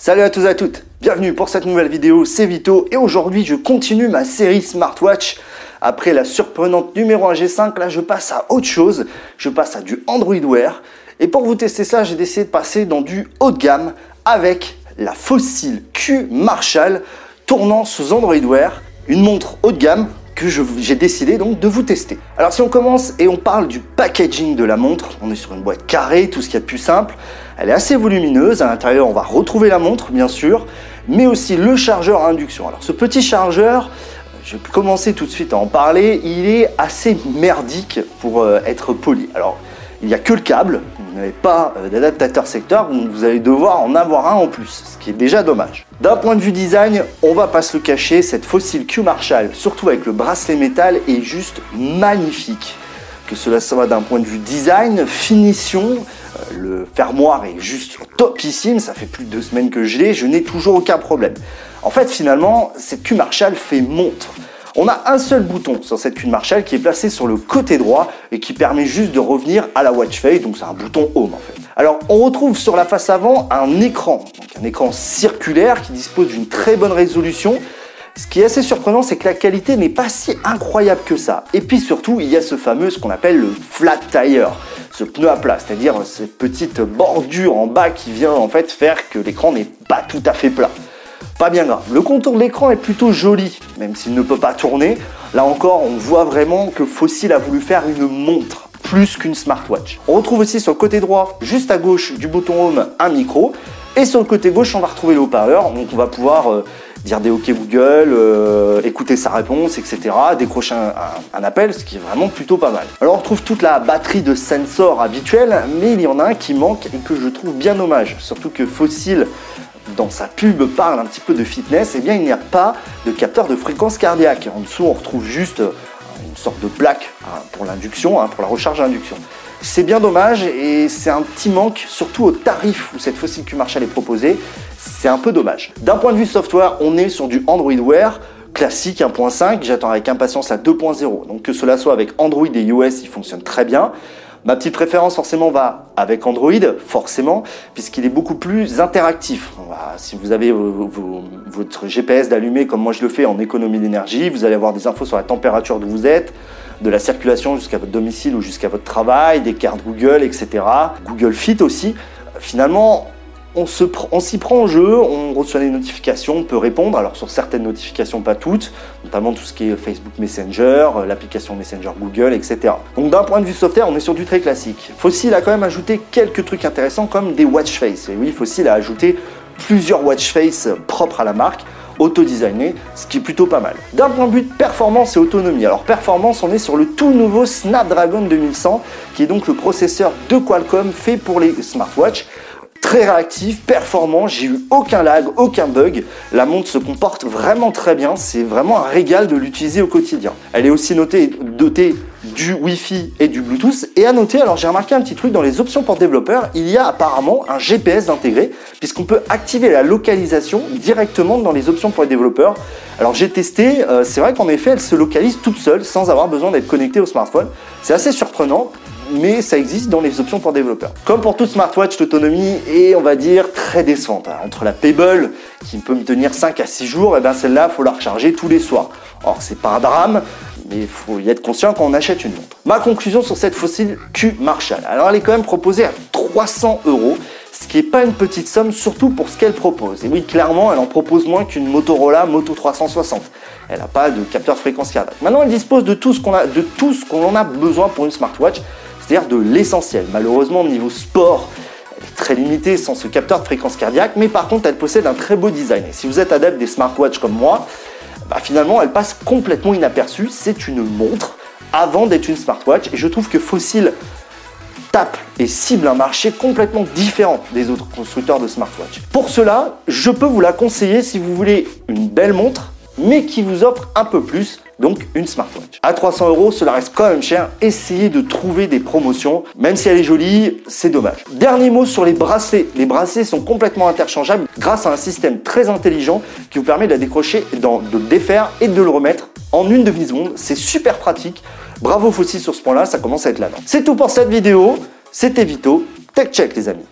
Salut à tous et à toutes, bienvenue pour cette nouvelle vidéo, c'est Vito et aujourd'hui je continue ma série Smartwatch. Après la surprenante numéro 1 G5, là je passe à autre chose, je passe à du Android Wear. Et pour vous tester ça, j'ai décidé de passer dans du haut de gamme avec la Fossil Q Marshall tournant sous Android Wear, une montre haut de gamme que j'ai décidé donc de vous tester. Alors si on commence et on parle du packaging de la montre, on est sur une boîte carrée, tout ce qu'il y a de plus simple. Elle est assez volumineuse, à l'intérieur on va retrouver la montre bien sûr, mais aussi le chargeur à induction. Alors ce petit chargeur, je vais commencer tout de suite à en parler, il est assez merdique pour euh, être poli. Alors il n'y a que le câble, n'avez pas euh, d'adaptateur secteur, vous allez devoir en avoir un en plus, ce qui est déjà dommage. D'un point de vue design, on va pas se le cacher, cette Fossil Q Marshall, surtout avec le bracelet métal, est juste magnifique. Que cela soit d'un point de vue design, finition, euh, le fermoir est juste topissime, ça fait plus de deux semaines que je l'ai, je n'ai toujours aucun problème. En fait, finalement, cette Q Marshall fait montre. On a un seul bouton sur cette Q Marshall qui est placé sur le côté droit et qui permet juste de revenir à la watch face, donc c'est un bouton home en fait. Alors on retrouve sur la face avant un écran, un écran circulaire qui dispose d'une très bonne résolution. Ce qui est assez surprenant, c'est que la qualité n'est pas si incroyable que ça. Et puis surtout, il y a ce fameux, ce qu'on appelle le flat tire, ce pneu à plat, c'est-à-dire cette petite bordure en bas qui vient en fait faire que l'écran n'est pas tout à fait plat. Pas bien grave. Le contour de l'écran est plutôt joli, même s'il ne peut pas tourner. Là encore, on voit vraiment que Fossil a voulu faire une montre plus qu'une smartwatch. On retrouve aussi sur le côté droit, juste à gauche du bouton Home, un micro. Et sur le côté gauche, on va retrouver le haut-parleur. Donc on va pouvoir euh, dire des OK Google, euh, écouter sa réponse, etc. Décrocher un, appel, ce qui est vraiment plutôt pas mal. Alors on retrouve toute la batterie de sensors habituelle, mais il y en a un qui manque et que je trouve bien dommage. Surtout que Fossil dans sa pub parle un petit peu de fitness, eh bien il n'y a pas de capteur de fréquence cardiaque. En dessous, on retrouve juste euh, une sorte de plaque hein, pour l'induction, hein, pour la recharge à induction. C'est bien dommage et c'est un petit manque, surtout au tarif où cette Fossil Q Marshall est proposée. C'est un peu dommage. D'un point de vue software, on est sur du Android Wear classique 1.5. J'attends avec impatience la 2.0. Donc que cela soit avec Android et iOS, il fonctionne très bien. Ma petite préférence forcément va avec Android, forcément, puisqu'il est beaucoup plus interactif. Si vous avez votre GPS d'allumé comme moi je le fais en économie d'énergie, vous allez avoir des infos sur la température d'où vous êtes, de la circulation jusqu'à votre domicile ou jusqu'à votre travail, des cartes Google, etc. Google Fit aussi. Finalement, on s'y prend en jeu, on reçoit des notifications, on peut répondre, alors sur certaines notifications, pas toutes, notamment tout ce qui est Facebook Messenger, euh, l'application Messenger Google, etc. Donc d'un point de vue software, on est sur du très classique. Fossil a quand même ajouté quelques trucs intéressants comme des watch face. Et oui, Fossil a ajouté plusieurs watch face propres à la marque auto-designé, ce qui est plutôt pas mal. D'un point de vue de performance et autonomie, alors performance, on est sur le tout nouveau Snapdragon 2100, qui est donc le processeur de Qualcomm fait pour les smartwatches très réactif, performant, j'ai eu aucun lag, aucun bug. La montre se comporte vraiment très bien, c'est vraiment un régal de l'utiliser au quotidien. Elle est aussi dotée du Wi-Fi et du Bluetooth. Et à noter, alors j'ai remarqué un petit truc dans les options pour développeurs, il y a apparemment un GPS intégré, puisqu'on peut activer la localisation directement dans les options pour les développeurs. Alors j'ai testé, euh, c'est vrai qu'en effet elle se localise toute seule sans avoir besoin d'être connectée au smartphone. C'est assez surprenant mais ça existe dans les options pour développeurs. Comme pour toute smartwatch, l'autonomie est, on va dire, très décevante. Hein. Entre la Pebble, qui peut me tenir 5 à 6 jours, et bien celle-là, il faut la recharger tous les soirs. Or, c'est pas un drame, mais il faut y être conscient quand on achète une montre. Ma conclusion sur cette fossile Q Marshall. Alors, elle est quand même proposée à 300 euros ce qui n'est pas une petite somme, surtout pour ce qu'elle propose. Et oui, clairement, elle en propose moins qu'une Motorola Moto 360. Elle n'a pas de capteur fréquence cardiaque. Maintenant, elle dispose de tout ce qu'on a, de tout ce qu'on en a besoin pour une smartwatch c'est-à-dire de l'essentiel. Malheureusement, au niveau sport, elle est très limitée sans ce capteur de fréquence cardiaque, mais par contre, elle possède un très beau design. Et si vous êtes adepte des smartwatches comme moi, bah, finalement, elle passe complètement inaperçue. C'est une montre avant d'être une smartwatch, et je trouve que Fossil tape et cible un marché complètement différent des autres constructeurs de smartwatch. Pour cela, je peux vous la conseiller si vous voulez une belle montre, mais qui vous offre un peu plus donc une smartwatch. À 300 euros, cela reste quand même cher. Essayez de trouver des promotions. Même si elle est jolie, c'est dommage. Dernier mot sur les bracelets. Les bracelets sont complètement interchangeables grâce à un système très intelligent qui vous permet de la décrocher, de le défaire et de le remettre en une demi-seconde. C'est super pratique. Bravo Fossil sur ce point-là, ça commence à être là. C'est tout pour cette vidéo. C'était Vito. Tech Check les amis.